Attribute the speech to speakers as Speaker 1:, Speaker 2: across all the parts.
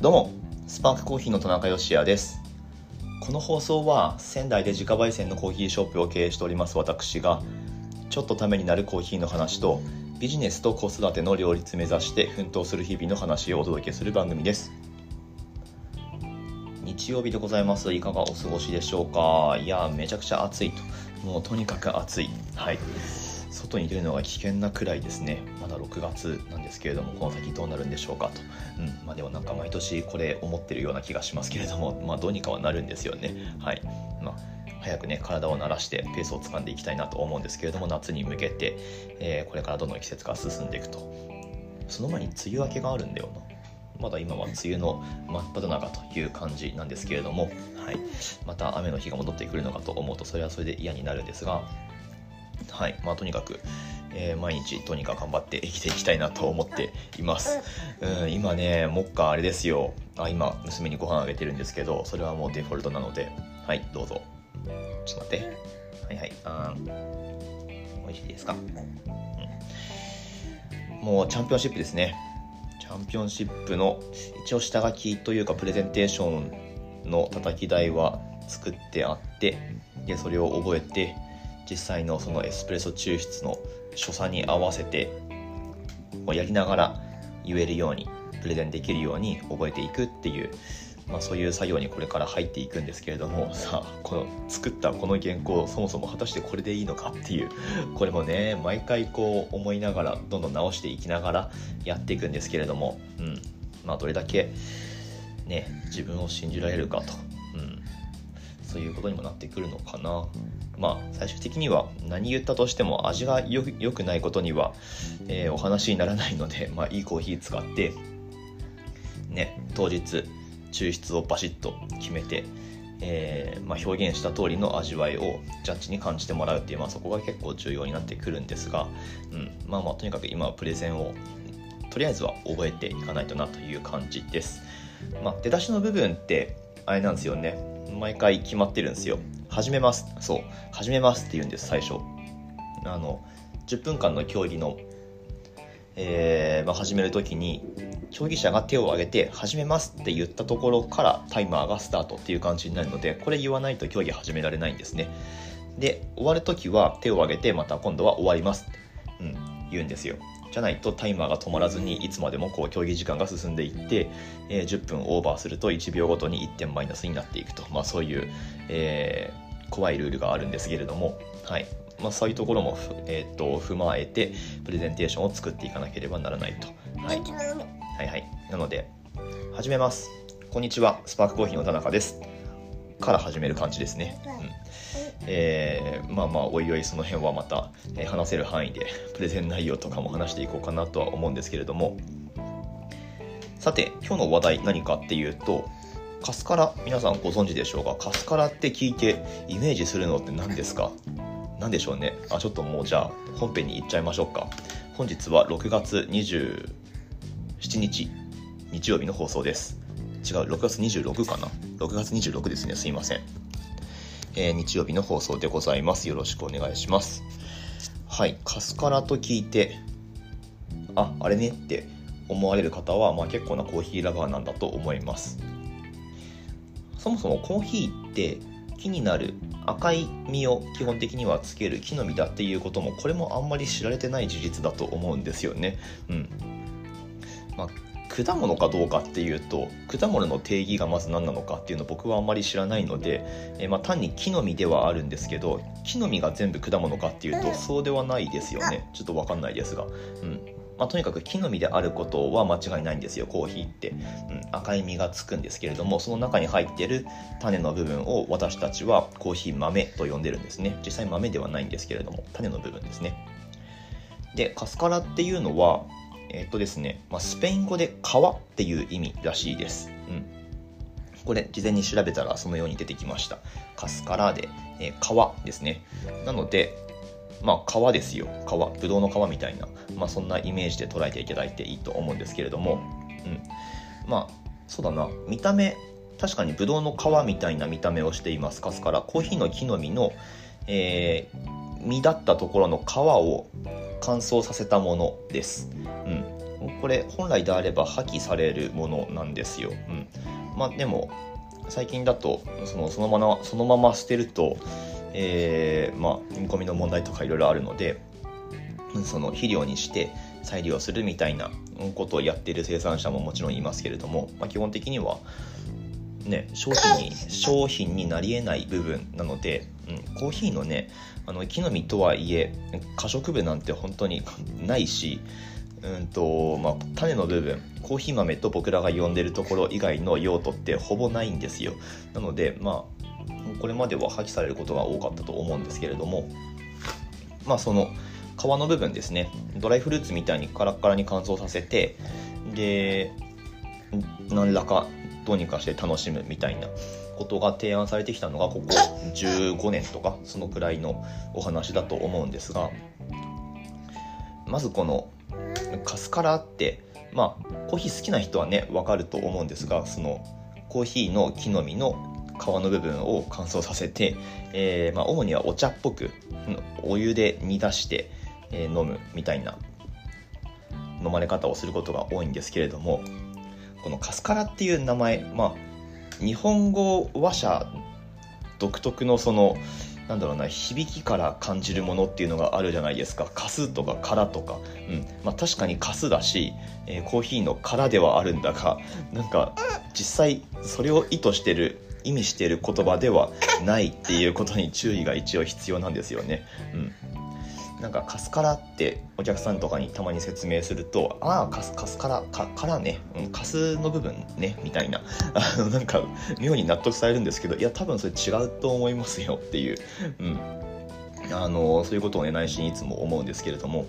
Speaker 1: どうもスパークコーヒーの田中芳也です。この放送は仙台で自家焙煎のコーヒーショップを経営しております私がちょっとためになるコーヒーの話とビジネスと子育ての両立目指して奮闘する日々の話をお届けする番組です。日曜日でございます。いかがお過ごしでしょうか？いやめちゃくちゃ暑いと。もうとにかく暑い。はい。外に出るのが危険なくらいですね。まだ6月なんですけれどもこの先どうなるんでしょうかと、うんまあ、でもなんか毎年これ思ってるような気がしますけれども、まあ、どうにかはなるんですよね。はい。まあ早くね体を慣らしてペースをつかんでいきたいなと思うんですけれども夏に向けて、えー、これからどんどん季節が進んでいくと。その前に梅雨明けがあるんだよな。まだ今は梅雨の真っ只中という感じなんですけれども、はい、また雨の日が戻ってくるのかと思うとそれはそれで嫌になるんですがはいまあ、とにかく、えー、毎日とにかく頑張って生きていきたいなと思っています。うん、今ね、目下あれですよ。あ、今、娘にご飯あげてるんですけど、それはもうデフォルトなので、はい、どうぞ。ちょっと待って。はいはい。あ美味しいですか、うん、もうチャンピオンシップですね。チャンピオンシップの一応下書きというかプレゼンテーションの叩き台は作ってあってでそれを覚えて実際のそのエスプレッソ抽出の所作に合わせてやりながら言えるようにプレゼンできるように覚えていくっていう、まあ、そういう作業にこれから入っていくんですけれどもさあこの作ったこの原稿そもそも果たしてこれでいいのかっていうこれもね毎回こう思いながらどんどん直していきながらやっていくんですけれども、うんまあ、どれだけね自分を信じられるかと、うん、そういうことにもなってくるのかな。まあ、最終的には何言ったとしても味がよくないことには、えー、お話にならないので、まあ、いいコーヒー使って、ね、当日抽出をバシッと決めて、えー、まあ、表現した通りの味わいをジャッジに感じてもらうっていう、まあ、そこが結構重要になってくるんですが、うん、まあまあとにかく今はプレゼンをとりあえずは覚えていかないとなという感じです。まあ、出だしの部分ってあれなんですよね毎回決まってるんですよ。始めます。そう。始めますって言うんです最初。あの10分間の競技の、えー、まあ、始める時に競技者が手を挙げて始めますって言ったところからタイマーがスタートっていう感じになるのでこれ言わないと競技始められないんですね。で終わる時は手を挙げてまた今度は終わりますって、うん、言うんですよ。じゃないとタイマーが止まらずにいつまでもこう競技時間が進んでいって、えー、10分オーバーすると1秒ごとに1点マイナスになっていくと、まあ、そういう、えー、怖いルールがあるんですけれども、はいまあ、そういうところも、えー、っと踏まえてプレゼンテーションを作っていかなければならないと。はい、はいはいなので始めます。こんにちはスパークコーヒーの田中です。から始める感じですね。うん。えー、まあまあおいおいその辺はまた、えー、話せる範囲でプレゼン内容とかも話していこうかなとは思うんですけれども。さて今日の話題何かっていうとカスカラ皆さんご存知でしょうか？カスカラって聞いてイメージするのって何ですか？何でしょうね？あちょっともうじゃあ本編に行っちゃいましょうか。本日は6月27日日曜日の放送です違う6月26かな？6月26ですねすいませんえー、日曜日の放送でございます。よろしくお願いします。はい、カスカラと聞いて、あ、あれねって思われる方は、まあ、結構なコーヒーラバーなんだと思います。そもそもコーヒーって木になる赤い実を基本的にはつける木の実だっていうこともこれもあんまり知られてない事実だと思うんですよね。うん。まあ果物かどうかっていうと果物の定義がまず何なのかっていうのを僕はあんまり知らないので、えまあ、単に木の実ではあるんですけど木の実が全部果物かっていうとそうではないですよね。ちょっと分かんないですが、うん。まあ、とにかく木の実であることは間違いないんですよコーヒーって、うん、赤い実がつくんですけれどもその中に入ってる種の部分を私たちはコーヒー豆と呼んでるんですね。実際豆ではないんですけれども種の部分ですね。でカスカラっていうのはえっ、とですね、まあ、スペイン語で川っていう意味らしいです。うん。これ、事前に調べたらそのように出てきました。カスカラで、えー、川ですね。なので、まあ、川ですよ。川。ぶどうの川みたいな、まあ、そんなイメージで捉えていただいていいと思うんですけれども、うん。まあ、そうだな。見た目、確かにぶどうの皮みたいな見た目をしています。カスカラ。コーヒーの木の実の、えー、実だったところの皮を乾燥させたものです。これ本来であれば破棄されるものなんですよ。うん、まあでも最近だとそのそのままそのまま捨てると、えー、まあ見込みの問題とかいろいろあるのでその肥料にして再利用するみたいなことをやっている生産者ももちろんいますけれども、まあ、基本的にはね、商品に商品になり得ない部分なので、うん、コーヒーのねあの木の実とはいえ可食部なんて本当にないし、うんとまあ、種の部分コーヒー豆と僕らが呼んでるところ以外の用途ってほぼないんですよ。なのでまあこれまでは破棄されることが多かったと思うんですけれどもまあその皮の部分ですね。ドライフルーツみたいにカラッカラに乾燥させてで何らかどうにかして楽しむみたいなことが提案されてきたのがここ15年とかそのくらいのお話だと思うんですがまずこのカスカラってまあコーヒー好きな人はね分かると思うんですがそのコーヒーの木の実の皮の部分を乾燥させて、えー、まあ、主にはお茶っぽくお湯で煮出して、えー、飲むみたいな飲まれ方をすることが多いんですけれどもこのカスカラっていう名前まあ日本語話者独特のそのなんだろうな響きから感じるものっていうのがあるじゃないですか。かすとかからとか、うん。まあ、確かにかすだし、えー、コーヒーのからではあるんだがなんか実際それを意図してる意味している言葉ではないっていうことに注意が一応必要なんですよね。うん。なんかカスカラってお客さんとかにたまに説明すると「ああカスカスカラかからね、うん、カスの部分ね」みたいな。あのなんか妙に納得されるんですけどいや多分それ違うと思いますよっていう、うん、あのそういうことをね内心いつも思うんですけれども。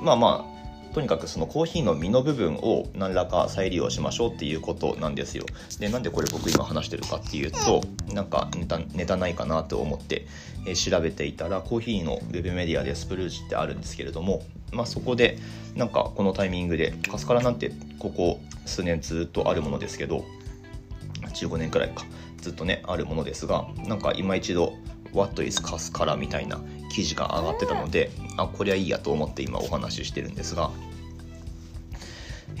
Speaker 1: まあまあとにかくそのコーヒーの実の部分を何らか再利用しましょうっていうことなんですよ。で、なんでこれ僕今話してるかっていうと、なんかネタネタないかなと思って、えー、調べていたら、コーヒーのウェブメディアでスプルージってあるんですけれども、まあそこで、なんかこのタイミングで、カスカラなんてここ数年ずっとあるものですけど、15年くらいか、ずっとね、あるものですが、なんか今一度、What is カスカラみたいな記事が上がってたのであこりゃいいやと思って今お話ししてるんですが。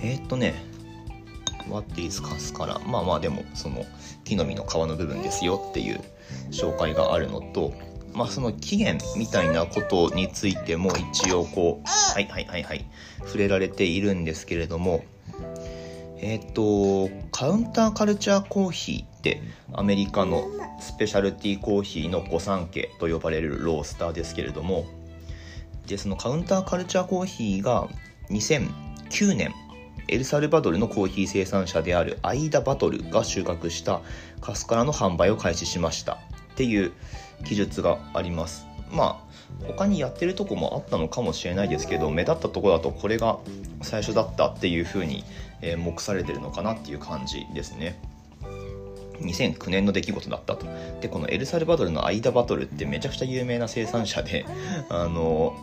Speaker 1: えー、っとね What is カスカラまあまあでもその木の実の皮の部分ですよっていう紹介があるのとまあその起源みたいなことについても一応こうはいはいはいはい触れられているんですけれどもえっ、とカウンターカルチャーコーヒーってアメリカのスペシャルティーコーヒーの御三家と呼ばれるロースターですけれどもでそのカウンターカルチャーコーヒーが2009年エルサルバドルのコーヒー生産者であるアイダ・バトルが収穫したカスカラの販売を開始しました。っていう記述があります。まあ他にやってるとこもあったのかもしれないですけど目立ったとこだとこれが最初だったっていうふうに、え、目されてるのかなっていう感じですね。2009年の出来事だったと。で、このエルサルバドルのアイダバトルってめちゃくちゃ有名な生産者で、あの、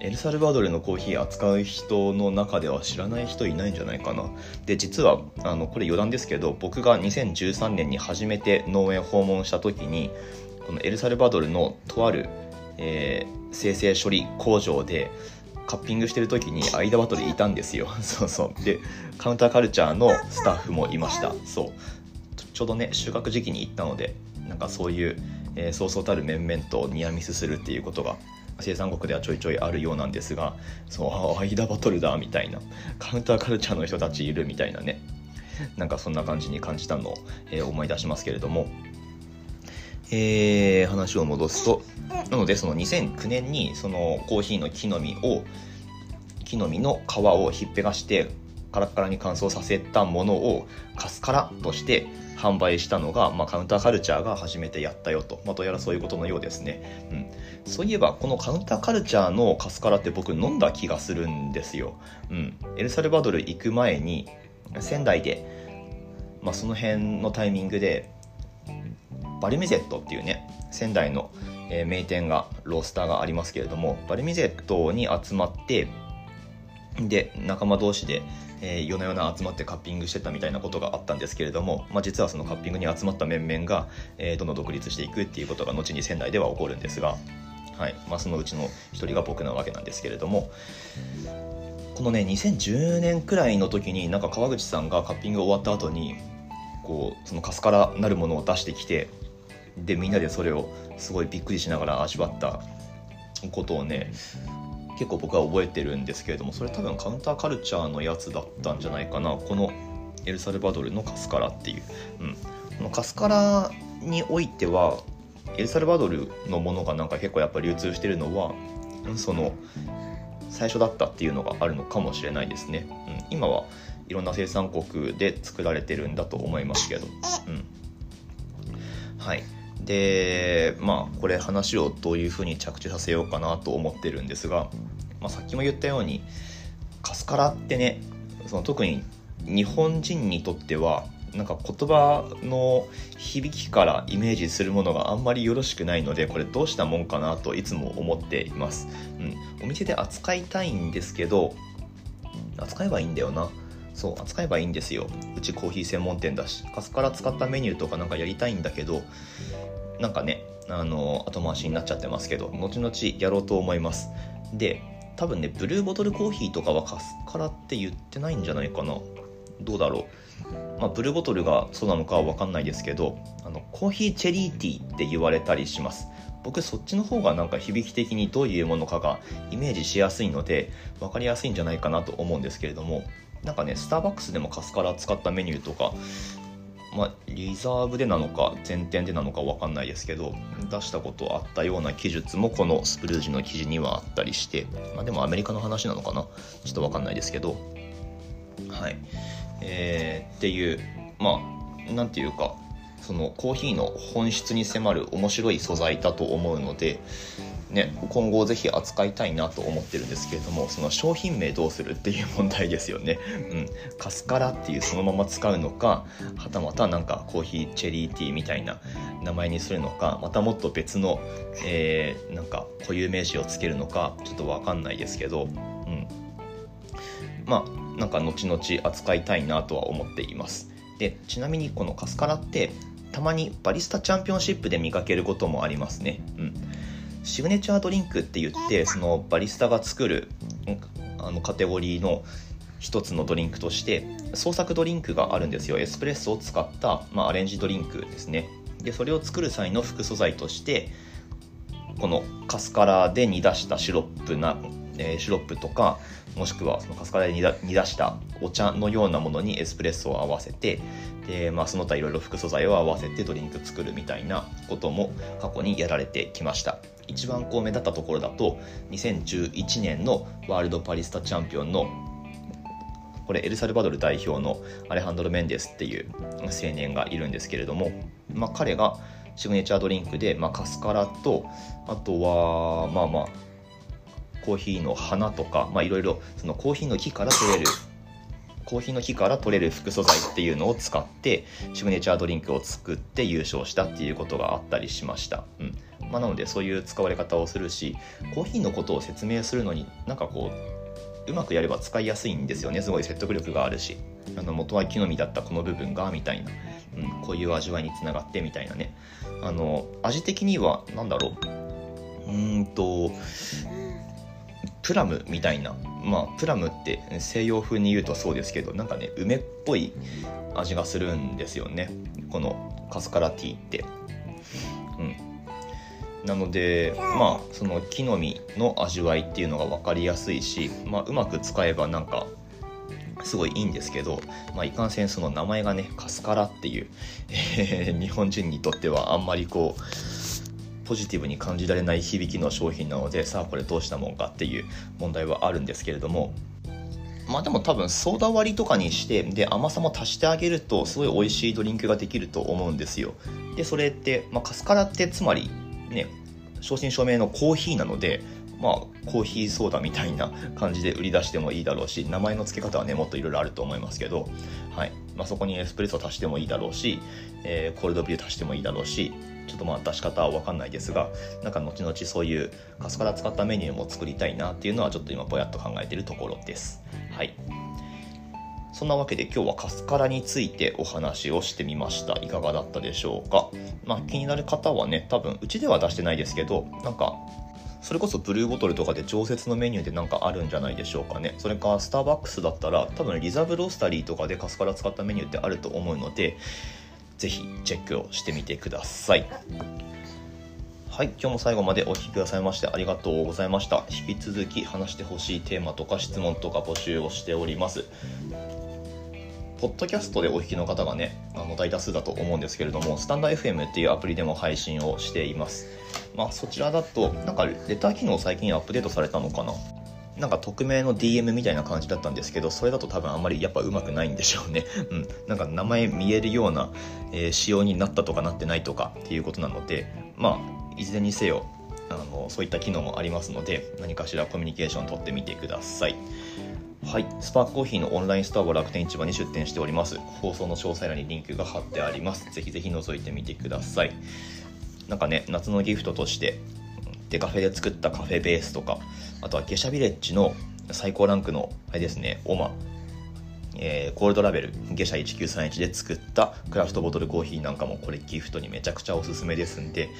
Speaker 1: エルサルバドルのコーヒー扱う人の中では知らない人いないんじゃないかな。で、実は、あの、これ余談ですけど、僕が2013年に初めて農園訪問した時に、このエルサルバドルのとある、えー、生成処理工場で、カッピングしてる時にアイダバトルいたんですよ。そうそう。で、カウンターカルチャーのスタッフもいました。そう。ちょうどね収穫時期に行ったのでなんかそういう、え、そうそうたる面々とニアミスするっていうことが生産国ではちょいちょいあるようなんですがそう間バトルだみたいなカウンターカルチャーの人たちいるみたいなねなんかそんな感じに感じたのを、えー、思い出しますけれどもえー、話を戻すとなのでその2009年にそのコーヒーの木の実を木の実の皮をひっぺがしてカラッカラに乾燥させたものをカスカラとして販売したのが、まあ、カウンターカルチャーが初めてやったよと、まあ、どうやらそういうことのようですね、うん、そういえばこのカウンターカルチャーのカスカラって僕飲んだ気がするんですよ、うん、エルサルバドル行く前に仙台で、まあ、その辺のタイミングでバルミゼットっていうね仙台の名店がロースターがありますけれどもバルミゼットに集まってで仲間同士でえー、夜な夜な集まってカッピングしてたみたいなことがあったんですけれども、まあ、実はそのカッピングに集まった面々が、えー、どんどん独立していくっていうことが後に仙台では起こるんですが、はい。まあ、そのうちの一人が僕なわけなんですけれどもこのね2010年くらいの時になんか川口さんがカッピング終わった後にこうそのカスからなるものを出してきてでみんなでそれをすごいびっくりしながら味わったことをね結構僕は覚えてるんですけれどもそれ多分カウンターカルチャーのやつだったんじゃないかな。このエルサルバドルのカスカラっていう、うん、このカスカラにおいてはエルサルバドルのものがなんか結構やっぱ流通してるのはその最初だったっていうのがあるのかもしれないですね、うん、今はいろんな生産国で作られてるんだと思いますけど、うん、はい。でまあこれ話をどういうふうに着地させようかなと思ってるんですが、まあ、さっきも言ったようにカスカラってねその特に日本人にとってはなんか言葉の響きからイメージするものがあんまりよろしくないのでこれどうしたもんかなといつも思っています、うん、お店で扱いたいんですけど扱えばいいんだよな。そう扱えばいいんですよ。うちコーヒー専門店だしカスカラ使ったメニューとかなんかやりたいんだけどなんかねあの後回しになっちゃってますけど後々やろうと思います。で多分ねブルーボトルコーヒーとかはカスカラって言ってないんじゃないかな。どうだろう、まあ、ブルーボトルがそうなのかは分かんないですけどあのコーヒーチェリーティーって言われたりします。僕そっちの方がなんか響き的にどういうものかがイメージしやすいので分かりやすいんじゃないかなと思うんですけれどもなんかねスターバックスでもカスカラ使ったメニューとかまあ、リザーブでなのか前店でなのか分かんないですけど出したことあったような記述もこのスプルージの記事にはあったりして、まあ、でもアメリカの話なのかな？ちょっと分かんないですけど。はい。えー、っていうまあなんていうかそのコーヒーの本質に迫る面白い素材だと思うのでね、今後ぜひ扱いたいなと思ってるんですけれどもその商品名どうするっていう問題ですよね、うん、カスカラっていうそのまま使うのかはたまたなんかコーヒーチェリーティーみたいな名前にするのかまたもっと別の、えー、なんか固有名詞をつけるのかちょっと分かんないですけど、うん、まあなんか後々扱いたいなとは思っています。でちなみにこのカスカラってたまにバリスタチャンピオンシップで見かけることもありますね、うん。シグネチャードリンクって言ってそのバリスタが作るあのカテゴリーの一つのドリンクとして創作ドリンクがあるんですよ。エスプレッソを使った、まあ、アレンジドリンクですね。でそれを作る際の副素材としてこのカスカラで煮出したシロップな、えー、シロップとかもしくはそのカスカラで煮出したお茶のようなものにエスプレッソを合わせてで、まあ、その他いろいろ副素材を合わせてドリンク作るみたいなことも過去にやられてきました一番こう目立ったところだと2011年のワールドパリスタチャンピオンのこれエルサルバドル代表のアレハンドロ・メンデスっていう青年がいるんですけれども、まあ、彼がシグネチャードリンクで、まあ、カスカラとあとはまあまあコーヒーの花とかいろいろコーヒーの木から取れるコーヒーの木から取れる副素材っていうのを使ってシグネチャードリンクを作って優勝したっていうことがあったりしました。うん。まあ、なのでそういう使われ方をするしコーヒーのことを説明するのになんかこううまくやれば使いやすいんですよね。すごい説得力があるし。あの元は木の実だったこの部分がみたいな、うん、こういう味わいにつながってみたいなね。あの味的には何だろう。うんとプラムみたいなまあプラムって西洋風に言うとそうですけどなんかね梅っぽい味がするんですよね。このカスカラティーって。うん。なのでまあその木の実の味わいっていうのが分かりやすいし、まあ、うまく使えばなんかすごいいいんですけど、まあ、いかんせんその名前がねカスカラっていう、え、日本人にとってはあんまりこうポジティブに感じられない響きの商品なのでさあこれどうしたもんかっていう問題はあるんですけれどもまあでも多分ソーダ割りとかにしてで甘さも足してあげるとすごい美味しいドリンクができると思うんですよでそれって、まあ、カスカラってつまりね、正真正銘のコーヒーなので、まあ、コーヒーソーダみたいな感じで売り出してもいいだろうし、名前の付け方はね、もっといろいろあると思いますけど、はい。まあ、そこにエスプレッソ足してもいいだろうし、えー、コールドビュー足してもいいだろうし、ちょっとまあ出し方はわかんないですが、なんか後々そういうカスカラ使ったメニューも作りたいなっていうのはちょっと今ぼやっと考えてるところです。はい。そんなわけで今日はカスカラについてお話をしてみました。いかがだったでしょうか？まあ、気になる方はね、多分うちでは出してないですけど、なんかそれこそブルーボトルとかで常設のメニューでなんかあるんじゃないでしょうかねそれかスターバックスだったら多分リザーブロースタリーとかでカスカラ使ったメニューってあると思うのでぜひチェックをしてみてください。はい今日も最後までお聴きくださいましてありがとうございました。引き続き話してほしいテーマとか質問とか募集をしております。ポッドキャストでお聞きの方がね、あの大多数だと思うんですけれども、スタンダー FM っていうアプリでも配信をしています。まあ、そちらだと、なんかレター機能最近アップデートされたのかな？なんか匿名の DM みたいな感じだったんですけど、それだと多分あんまりやっぱうまくないんでしょうね。うん。なんか名前見えるような、えー、仕様になったとかなってないとかっていうことなので、まあ、いずれにせよ、あのそういった機能もありますので、何かしらコミュニケーション取ってみてください。はい、スパークコーヒーのオンラインストアは楽天市場に出店しております。放送の詳細欄にリンクが貼ってあります。ぜひぜひ覗いてみてください。なんかね、夏のギフトとして、デカフェで作ったカフェベースとか、あとはゲシャビレッジの最高ランクの、あれですね、オマ、えー、ゴールドラベル、ゲシャ1931で作ったクラフトボトルコーヒーなんかもこれギフトにめちゃくちゃおすすめですんで、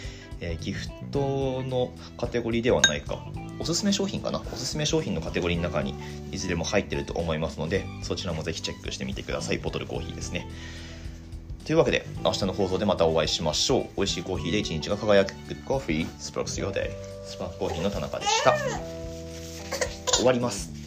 Speaker 1: えー、ギフトのカテゴリーではないか、おすすめ商品かな？おすすめ商品のカテゴリーの中にいずれも入ってると思いますのでそちらもぜひチェックしてみてください。ボトルコーヒーですね。というわけで明日の放送でまたお会いしましょう。美味しいコーヒーで一日が輝く。Good Coffee Sparks Your Day スパークコーヒーの田中でした。終わります。